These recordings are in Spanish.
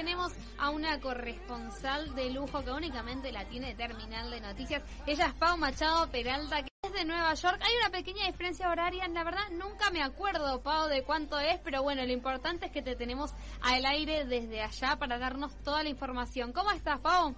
tenemos a una corresponsal de lujo que únicamente la tiene Terminal de Noticias. Ella es Pau Machado Peralta, que es de Nueva York. Hay una pequeña diferencia horaria, la verdad nunca me acuerdo, Pau, de cuánto es, pero bueno, lo importante es que te tenemos al aire desde allá para darnos toda la información. ¿Cómo estás, Pau?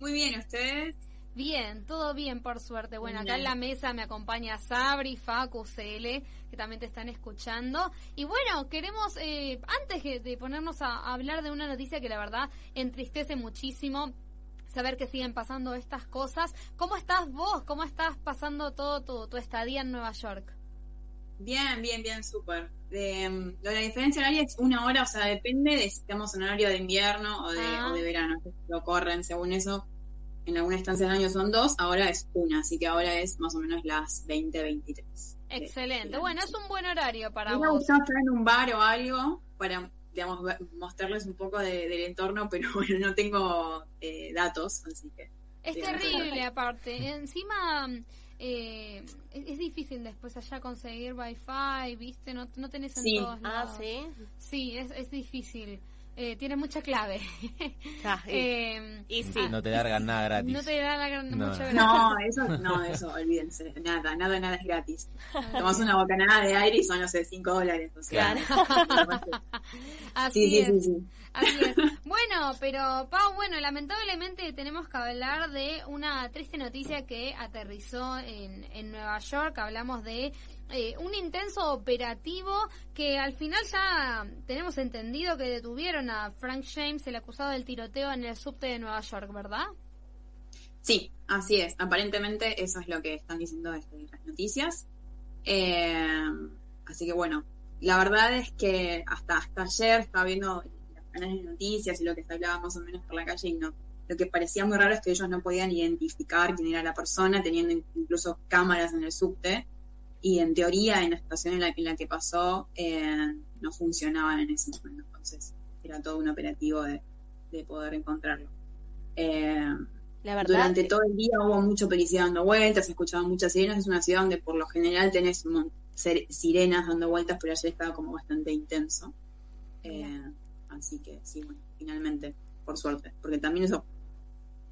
Muy bien, ¿ustedes? Bien, todo bien, por suerte. Bueno, acá en la mesa me acompaña Sabri, Facu, CL, que también te están escuchando. Y bueno, queremos, eh, antes de ponernos a hablar de una noticia que la verdad entristece muchísimo, saber que siguen pasando estas cosas. ¿Cómo estás vos? ¿Cómo estás pasando todo tu, estadía en Nueva York? Bien, bien, bien, súper. De, la diferencia horaria es una hora, o sea, depende de si estamos en horario de invierno o de, o de ah. verano. Lo corren según eso en alguna estancia del año son dos, ahora es una, así que ahora es más o menos las 20, 23. Excelente, bueno, es un buen horario para vos. Me gusta estar en un bar o algo para, digamos, mostrarles un poco del entorno, pero bueno, no tengo eh, datos, así que... Es terrible aparte, encima... Eh, es, difícil después allá conseguir wifi, viste, no, no tenés en todos ah, lados. Ah, sí. Sí, es, es difícil eh, tiene mucha clave. Ah, eh, y sí. No te largan nada gratis. No te largan no. mucho gratis. No, eso, no, eso, olvídense. Nada, nada, nada es gratis. Tomas una bocanada de aire y son, no sé, 5 dólares. O sea, claro. Así sí, es. Sí, sí, Así es. Bueno, pero Pau, bueno, lamentablemente tenemos que hablar de una triste noticia que aterrizó en, en Nueva York. Hablamos de eh, un intenso operativo que al final ya tenemos entendido que detuvieron a Frank James, el acusado del tiroteo en el subte de Nueva York, ¿verdad? Sí, así es. Aparentemente eso es lo que están diciendo las noticias. Eh, así que bueno, la verdad es que hasta, hasta ayer estaba viendo las canales de noticias y lo que se hablaba más o menos por la calle y no, lo que parecía muy raro es que ellos no podían identificar quién era la persona, teniendo incluso cámaras en el subte y en teoría en la situación en la, en la que pasó eh, no funcionaban en ese momento, entonces era todo un operativo de, poder encontrarlo. Eh, durante todo el día hubo mucho policía dando vueltas, escuchaban muchas sirenas, es una ciudad donde por lo general tenés sirenas dando vueltas, pero ayer estaba como bastante intenso. Eh, así que sí, bueno, finalmente, por suerte, porque también eso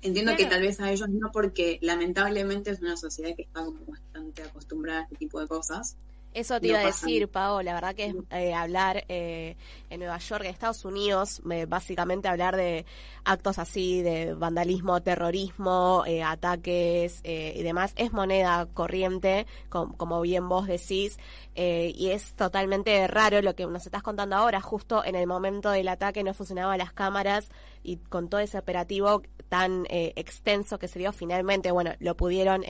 Entiendo que tal vez a ellos no, porque lamentablemente es una sociedad que está como bastante acostumbrada a este tipo de cosas. Eso te iba a decir, Pau, la verdad que es eh, hablar eh, en Nueva York, en Estados Unidos, básicamente hablar de actos así, de vandalismo, terrorismo, eh, ataques y demás, es moneda corriente, como bien vos decís, y es totalmente raro lo que nos estás contando ahora, justo en el momento del ataque no funcionaban las cámaras y con todo ese operativo tan extenso que se dio finalmente, bueno, lo pudieron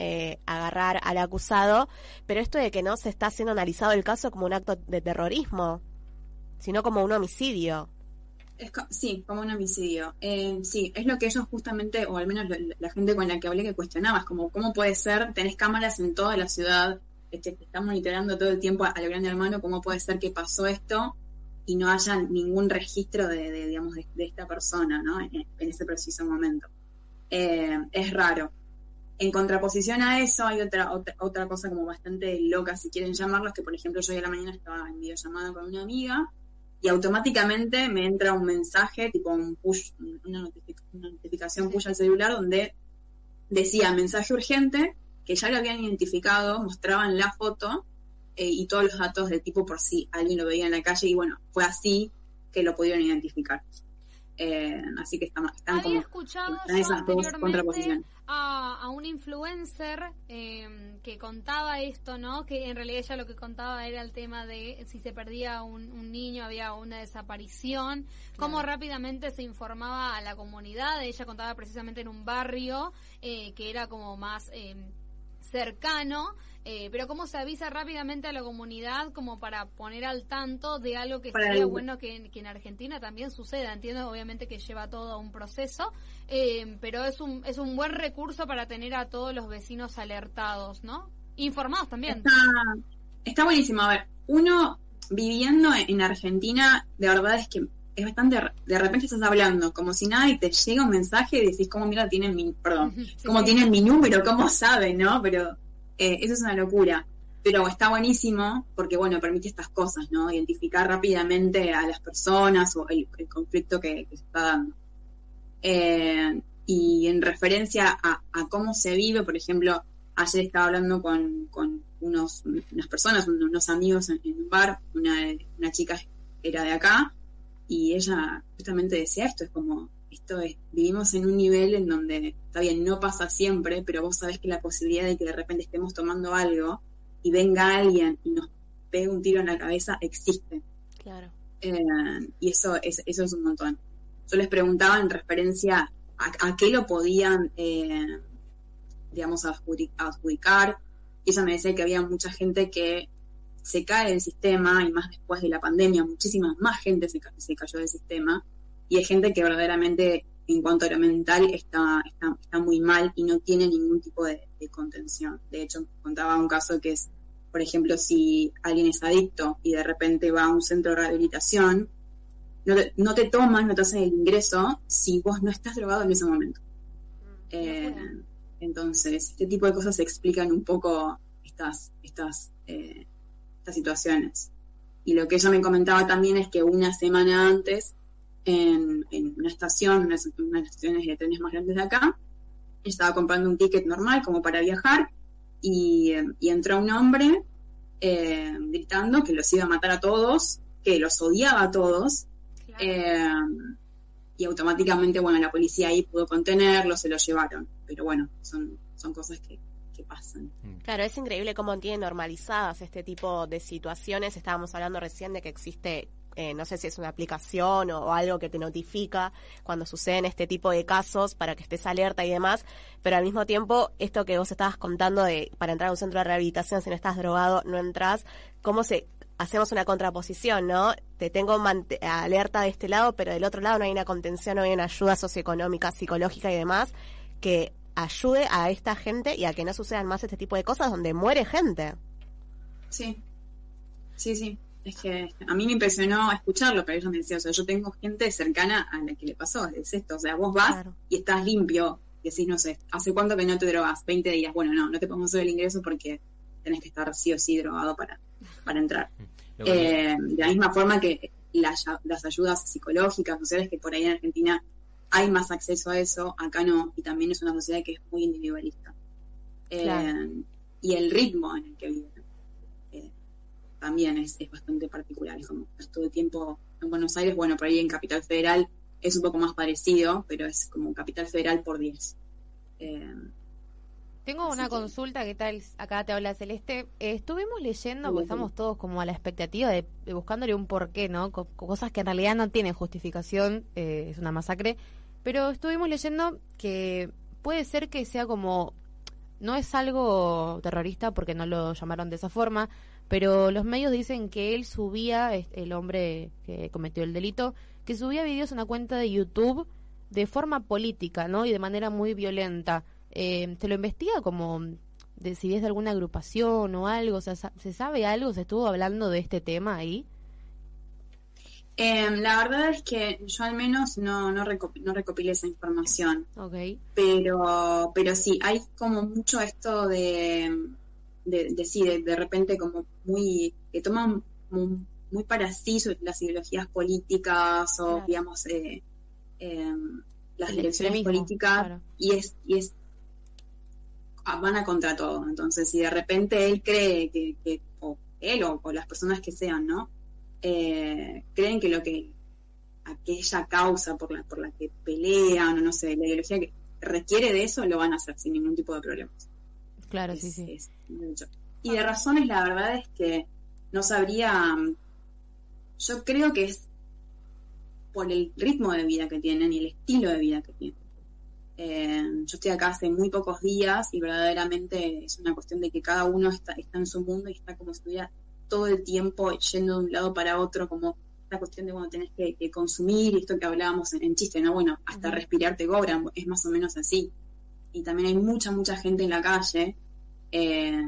agarrar al acusado, pero esto de que no se está haciendo analizado el caso como un acto de terrorismo, sino como un homicidio. sí, como un homicidio. Eh, sí, es lo que ellos justamente, o al menos la, gente con la que hablé que cuestionaba, es como, ¿cómo puede ser? Tenés cámaras en toda la ciudad, este, te están monitoreando todo el tiempo a, lo grande hermano, ¿cómo puede ser que pasó esto y no haya ningún registro de, digamos, de, esta persona, ¿no? En, ese preciso momento. Eh, es raro. En contraposición a eso hay otra, otra, otra cosa como bastante loca, si quieren llamarlos, que por ejemplo yo hoy a la mañana estaba en videollamada con una amiga y automáticamente me entra un mensaje, tipo un push, una, notificación push al celular donde decía mensaje urgente, que ya lo habían identificado, mostraban la foto eh, y todos los datos del tipo por si alguien lo veía en la calle y bueno, fue así que lo pudieron identificar. Eh, así que están, están Había escuchado esas dos contraposiciones. A, a, un influencer em, que contaba esto, ¿no? Que en realidad ella lo que contaba era el tema de si se perdía un, niño, había una desaparición, cómo rápidamente se informaba a la comunidad. Ella contaba precisamente en un barrio eh, que era como más em, cercano eh, pero cómo se avisa rápidamente a la comunidad como para poner al tanto de algo que sería bueno que, en Argentina también suceda. Entiendo obviamente que lleva todo un proceso, eh, pero es un, es un buen recurso para tener a todos los vecinos alertados, ¿no? Informados también. Está, está buenísimo. A ver, uno viviendo en Argentina, de verdad es que es bastante, de repente estás hablando como si nada y te llega un mensaje y decís, ¿cómo mira tienen mi, perdón, cómo tienen mi número? ¿Cómo saben, no? Pero eh, eso es una locura. pero está buenísimo porque, bueno, permite estas cosas, ¿no? Identificar rápidamente a las personas o el, conflicto que, se está dando. Eh, y en referencia a, cómo se vive, por ejemplo, ayer estaba hablando con, unos, unas personas, unos amigos en, un bar, una, una chica era de acá, y ella justamente decía esto, es como, esto es, vivimos en un nivel en donde, está bien, no pasa siempre, pero vos sabés que la posibilidad de que de repente estemos tomando algo y venga alguien y nos pegue un tiro en la cabeza existe. Claro. Eh, y eso es, eso es un montón. Yo les preguntaba en referencia a, qué lo podían, eh, digamos, adjudicar. Y ella me decía que había mucha gente que se cae del sistema, y más después de la pandemia, muchísima más gente se, se cayó del sistema, y hay gente que verdaderamente en cuanto a lo mental está, está, está muy mal y no tiene ningún tipo de, contención. De hecho, contaba un caso que es, por ejemplo, si alguien es adicto y de repente va a un centro de rehabilitación, no te, no te toman, no te hacen el ingreso si vos no estás drogado en ese momento. Mm, eh, entonces, este tipo de cosas explican un poco estas, estas eh, situaciones. Y lo que ella me comentaba también es que una semana antes, en, una estación, una, de las estaciones de trenes más grandes de acá, estaba comprando un ticket normal como para viajar y, entró un hombre eh, gritando que los iba a matar a todos, que los odiaba a todos. Eh, y automáticamente, bueno, la policía ahí pudo contenerlo, se lo llevaron. Pero bueno, son, son cosas que, pasan. Mm. Claro, es increíble cómo tiene normalizadas este tipo de situaciones. Estábamos hablando recién de que existe eh, no sé si es una aplicación o, algo que te notifica cuando suceden este tipo de casos para que estés alerta y demás, pero al mismo tiempo, esto que vos estabas contando de para entrar a un centro de rehabilitación si no estás drogado, no entras, ¿cómo se hacemos una contraposición, ¿no? Te tengo alerta de este lado, pero del otro lado no hay una contención, no hay una ayuda socioeconómica, psicológica y demás que ayude a esta gente y a que no sucedan más este tipo de cosas donde muere gente. Sí, sí, sí. Es que a mí me impresionó escucharlo, pero ella me decía, o sea, yo tengo gente cercana a la que le pasó, es esto, o sea, vos vas y estás limpio, y decís, no sé, ¿hace cuánto que no te drogas? 20 días, bueno, no, no te podemos hacer el ingreso porque tenés que estar sí o sí drogado para, para entrar. Eh, de la misma forma que las, las ayudas psicológicas, sociales, que por ahí en Argentina hay más acceso a eso, acá no, y también es una sociedad que es muy individualista. Eh, y el ritmo en el que viven eh, también es, bastante particular, es como todo el tiempo en Buenos Aires, bueno, por ahí en Capital Federal es un poco más parecido, pero es como Capital Federal por 10. Eh, tengo una consulta, ¿qué tal? Acá te habla Celeste. estuvimos leyendo, porque estamos todos como a la expectativa de, buscándole un porqué, ¿no? cosas que en realidad no tienen justificación, es una masacre. Pero estuvimos leyendo que puede ser que sea como, no es algo terrorista porque no lo llamaron de esa forma, pero los medios dicen que él subía, el hombre que cometió el delito, que subía videos en una cuenta de YouTube de forma política, ¿no? Y de manera muy violenta. Eh, ¿Se lo investiga como de si es de alguna agrupación o algo? ¿se sabe algo? ¿Se estuvo hablando de este tema ahí? Em, la verdad es que yo al menos no, no, no recopilé esa información. Okay. Pero, pero sí, hay como mucho esto de, de, sí, de, repente como muy, que toman muy, para sí las ideologías políticas o, digamos, eh, em, las elecciones políticas y es, y es van a contra todo. Entonces, si de repente él cree que, que o él o las personas que sean, ¿no? eh, creen que lo que aquella causa por la, por la que pelean o no sé, la ideología que requiere de eso, lo van a hacer sin ningún tipo de problemas. Claro, sí, sí. y de razones, la verdad es que no sabría, yo creo que es por el ritmo de vida que tienen y el estilo de vida que tienen. Eh, yo estoy acá hace muy pocos días y verdaderamente es una cuestión de que cada uno está, está en su mundo y está como si estuviera todo el tiempo yendo de un lado para otro, como la cuestión de cuando tenés que, consumir, esto que hablábamos en, chiste, ¿no? Bueno, hasta respirar te cobran, es más o menos así. Y también hay mucha, mucha gente en la calle. Eh,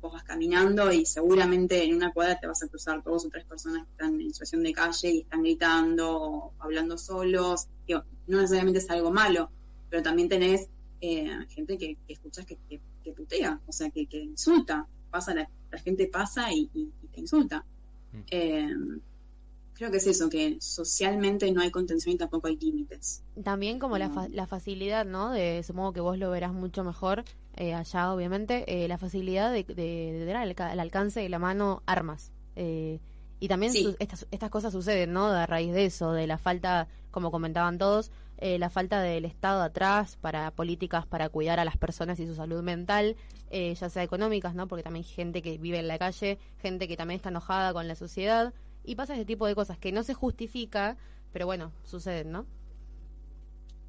vos vas caminando y seguramente en una cuadra te vas a cruzar dos o tres personas que están en situación de calle y están gritando o hablando solos. no necesariamente es algo malo, pero también tenés eh, gente que, escuchas que, que, putea, o sea, que, que insulta pasa, la, gente pasa y, te insulta. Mm. Eh, creo que es eso, que socialmente no hay contención y tampoco hay límites. También como la, la facilidad, ¿no? De, supongo que vos lo verás mucho mejor eh, allá, obviamente, eh, la facilidad de, de, de, al, alcance de la mano armas. Eh, y también estas, estas cosas suceden, ¿no? A raíz de eso, de la falta, como comentaban todos, eh, la falta del Estado atrás para políticas para cuidar a las personas y su salud mental, eh, ya sea económicas, ¿no? Porque también hay gente que vive en la calle, gente que también está enojada con la sociedad, y pasa ese tipo de cosas que no se justifica, pero bueno, suceden, ¿no?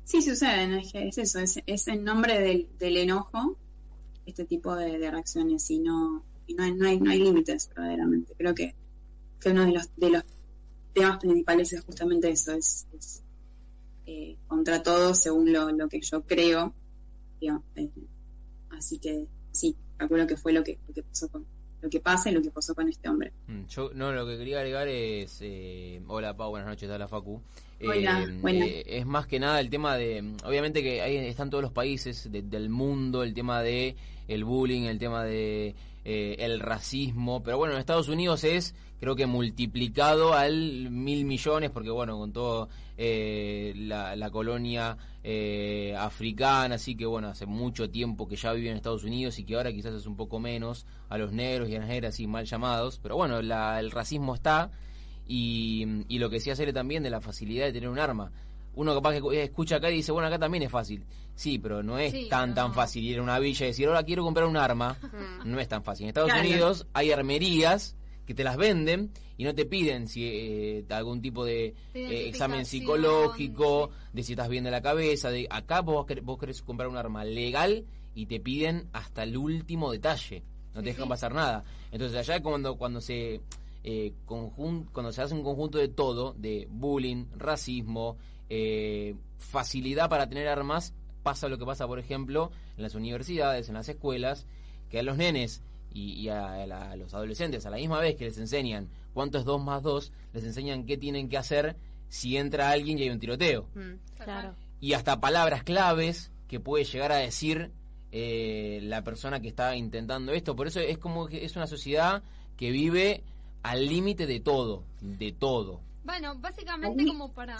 Sí, suceden, es, es eso, es, es, en nombre del, enojo este tipo de, reacciones y no, y no no hay, no hay límites verdaderamente. Creo que, que uno de los, de los temas principales es justamente eso, es eh, contra todo según lo, que yo creo. Eh, así que sí, recuerdo que fue lo que, lo que pasó con lo que pasa y lo que pasó con este hombre. Mm, yo no lo que quería agregar es eh, hola Pau, buenas noches, hola Facu. es más que nada el tema de obviamente que ahí están todos los países del mundo el tema de el bullying, el tema de el racismo, pero bueno, en Estados Unidos es creo que multiplicado al mil millones, porque bueno, con todo eh, la, colonia eh, africana, así que bueno, hace mucho tiempo que ya vive en Estados Unidos y que ahora quizás es un poco menos a los negros y a las negras así mal llamados, pero bueno, el racismo está y, y lo que decía Cere también de la facilidad de tener un arma. Uno capaz que escucha acá y dice, bueno, acá también es fácil. Sí, pero no es tan tan fácil ir a una villa y decir, ahora quiero comprar un arma. no es tan fácil. En Estados Unidos hay armerías que te las venden y no te piden si eh, algún tipo de eh, examen psicológico, de si estás bien de la cabeza, de acá vos, vos querés comprar un arma legal y te piden hasta el último detalle, no te dejan pasar nada. Entonces allá cuando cuando se eh, cuando se hace un conjunto de todo, de bullying, racismo, eh, facilidad para tener armas, pasa lo que pasa, por ejemplo, en las universidades, en las escuelas, que a los nenes y, a, los adolescentes a la misma vez que les enseñan cuánto es 2 más 2, les enseñan qué tienen que hacer si entra alguien y hay un tiroteo. Mm, claro. Y hasta palabras claves que puede llegar a decir eh, la persona que está intentando esto. Por eso es como que es una sociedad que vive al límite de todo, de todo. Bueno, básicamente como para...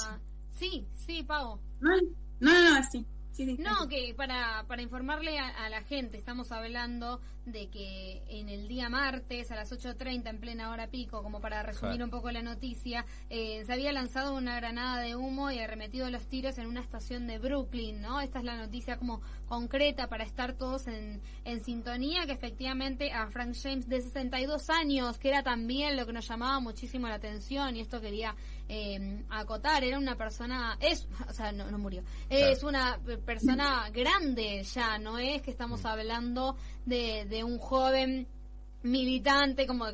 Sí, sí, Pau. No, no, no, sí no, que para, para informarle a, la gente, estamos hablando de que en el día martes a las 8.30 en plena hora pico, como para resumir un poco la noticia, eh, se había lanzado una granada de humo y arremetido los tiros en una estación de Brooklyn, ¿no? Esta es la noticia como concreta para estar todos en, en sintonía, que efectivamente a Frank James de 62 años, que era también lo que nos llamaba muchísimo la atención y esto quería eh, acotar, era una persona, es, o sea, no, no murió, es una persona grande ya, no es que estamos mm. hablando de, de un joven militante, como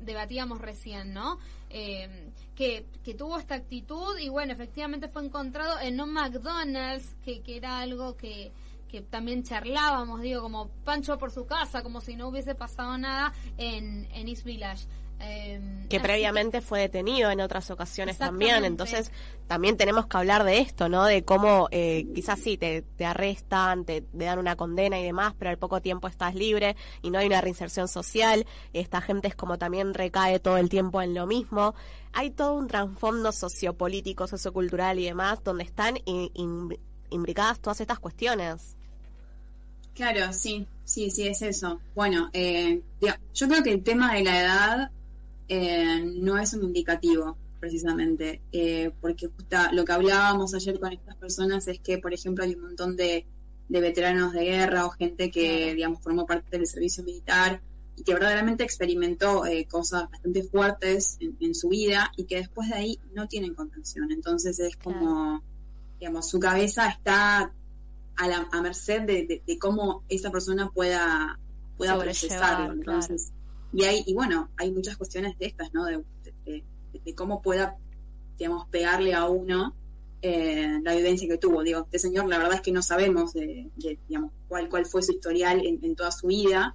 debatíamos recién, ¿no? Eh, que, que, tuvo esta actitud y bueno, efectivamente fue encontrado en un McDonald's, que, que era algo que, que también charlábamos, digo, como Pancho por su casa, como si no hubiese pasado nada en, en East Village. Em, que previamente fue detenido en otras ocasiones también, entonces también tenemos que hablar de esto, ¿no? De cómo eh, quizás sí, te, te arrestan, te, dan una condena y demás, pero al poco tiempo estás libre y no hay una reinserción social, esta gente es como también recae todo el tiempo en lo mismo. Hay todo un trasfondo sociopolítico, sociocultural y demás, donde están imbricadas todas estas cuestiones. Claro, sí, sí, sí, es eso. Bueno, eh, yo creo que el tema de la edad eh, no es un indicativo, precisamente, eh, porque lo que hablábamos ayer con estas personas es que, por ejemplo, hay un montón de, veteranos de guerra o gente que, digamos, formó parte del servicio militar y que verdaderamente experimentó eh, cosas bastante fuertes en, su vida y que después de ahí no tienen contención. Entonces es como, digamos, su cabeza está a, la, a merced de, cómo esa persona pueda, pueda procesarlo. Entonces, y hay, y bueno, hay muchas cuestiones de estas, ¿no? De, cómo pueda, digamos, pegarle a uno eh, la vivencia que tuvo. Digo, este señor, la verdad es que no sabemos, de, digamos, cuál, cuál fue su historial en, toda su vida,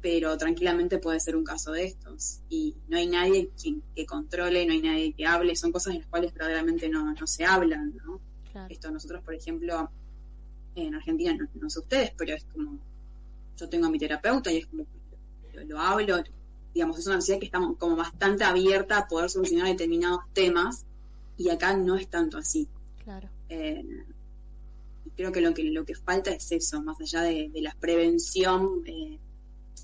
pero tranquilamente puede ser un caso de estos. Y no hay nadie quien, que controle, no hay nadie que hable, son cosas en las cuales verdaderamente no, no se hablan, ¿no? Esto nosotros, por ejemplo, en Argentina, no, no sé ustedes, pero es como, yo tengo a mi terapeuta y es como, lo, hablo, digamos, es una sociedad que está como bastante abierta a poder solucionar determinados temas y acá no es tanto así. Claro. Eh, creo que lo que lo que falta es eso, más allá de, la prevención, eh,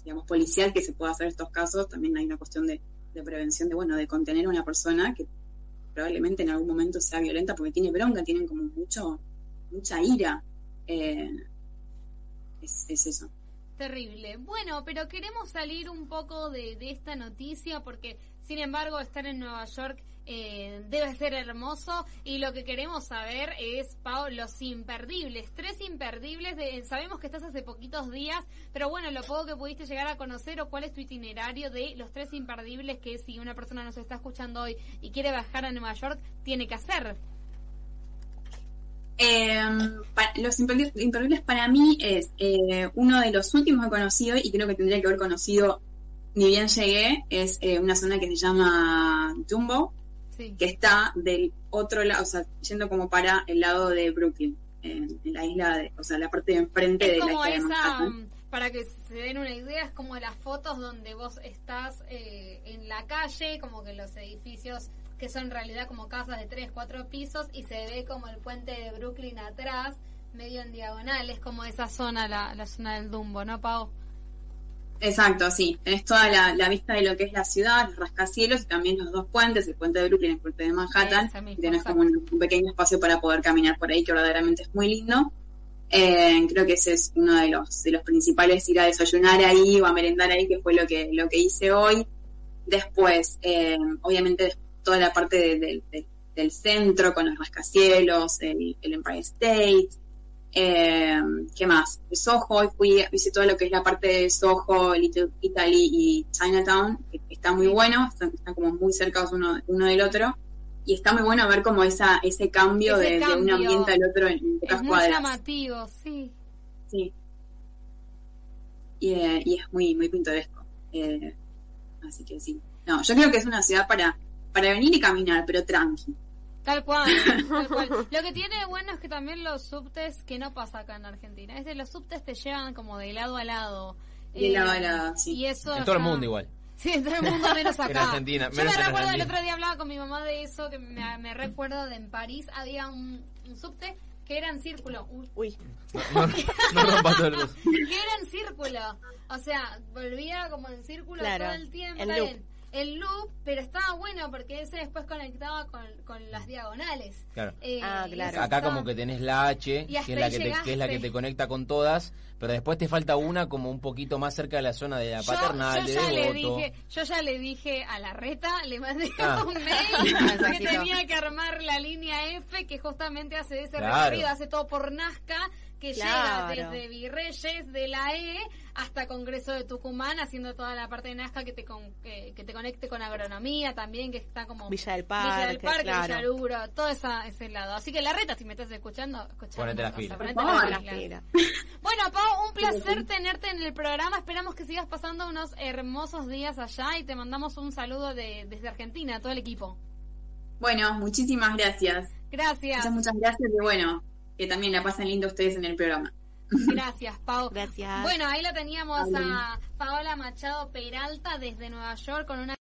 digamos, policial que se pueda hacer en estos casos, también hay una cuestión de, prevención de, bueno, de contener a una persona que probablemente en algún momento sea violenta porque tiene bronca, tienen como mucho, mucha ira. Eh, es, eso. Terrible. Bueno, pero queremos salir un poco de, esta noticia porque, sin embargo, estar en Nueva York eh, debe ser hermoso y lo que queremos saber es, Pau, los imperdibles, tres imperdibles, de, sabemos que estás hace poquitos días, pero bueno, lo poco que pudiste llegar a conocer o cuál es tu itinerario de los tres imperdibles que si una persona nos está escuchando hoy y quiere bajar a Nueva York, tiene que hacer. Em, los imperdibles para mí es eh, uno de los últimos que he conocido y creo que tendría que haber conocido ni bien llegué, es eh, una zona que se llama Jumbo, que está del otro lado, o sea, yendo como para el lado de Brooklyn, en, la isla, de, o sea, la parte de enfrente de la isla esa, Para que se den una idea, es como las fotos donde vos estás eh, en la calle, como que los edificios que son en realidad como casas de tres, cuatro pisos y se ve como el puente de Brooklyn atrás, medio en diagonal, es como esa zona, la, la zona del Dumbo, ¿no, Pau? Exacto, sí. Tenés toda la, vista de lo que es la ciudad, los rascacielos y también los dos puentes, el puente de Brooklyn y el puente de Manhattan. tenés como un, pequeño espacio para poder caminar por ahí, que verdaderamente es muy lindo. Eh, creo que ese es uno de los, de los principales, ir a desayunar ahí o a merendar ahí, que fue lo que, lo que hice hoy. Después, eh, obviamente, toda la parte del centro con los rascacielos, el, el Empire State, eh, ¿Qué más? Soho, fui, hice todo lo que es la parte de Soho, Little Italy y Chinatown, que está muy bueno, están, como muy cercados uno, uno del otro. Y está muy bueno ver como esa, ese cambio, de, un ambiente al otro en, pocas es muy llamativo, sí. Sí. Y, eh, y, es muy, muy pintoresco. Eh, así que sí. No, yo creo que es una ciudad para, para venir y caminar, pero tranqui. Tal cual, Lo que tiene de bueno es que también los subtes, que no pasa acá en Argentina, es que los subtes te llevan como de lado a lado. De lado a eh, lado, sí. Y eso en todo el mundo igual. Sí, en todo el mundo menos acá. en Argentina, Yo me recuerdo el otro día hablaba con mi mamá de eso, que me, me recuerdo de en París había un, subte que era en círculo. Uy. No, no, todo el Que era en círculo. O sea, volvía como en círculo todo el tiempo el loop, pero estaba bueno porque ese después conectaba con, con las diagonales. Claro. Eh, ah, claro. Acá como que tenés la H, que es la que, te, que es la que te conecta con todas, pero después te falta una como un poquito más cerca de la zona de la paternal, yo, ya le dije, yo ya le dije a la reta, le mandé ah. un mail que tenía que armar la línea F que justamente hace ese recorrido, hace todo por Nazca que llega desde Virreyes de la E hasta Congreso de Tucumán, haciendo toda la parte de Nazca que te que, te conecte con agronomía también, que está como Villa del Parque, Villa del Parque, Villa Lugro, todo esa, ese lado. Así que la reta, si me estás escuchando, ponete la fila. Bueno, Pau, un placer tenerte en el programa. Esperamos que sigas pasando unos hermosos días allá y te mandamos un saludo de, desde Argentina, a todo el equipo. Bueno, muchísimas gracias. Gracias. Muchas, muchas gracias y bueno, que también la pasen lindo ustedes en el programa. Gracias, Pau. Gracias. Bueno, ahí la teníamos a Paola Machado Peralta desde Nueva York con una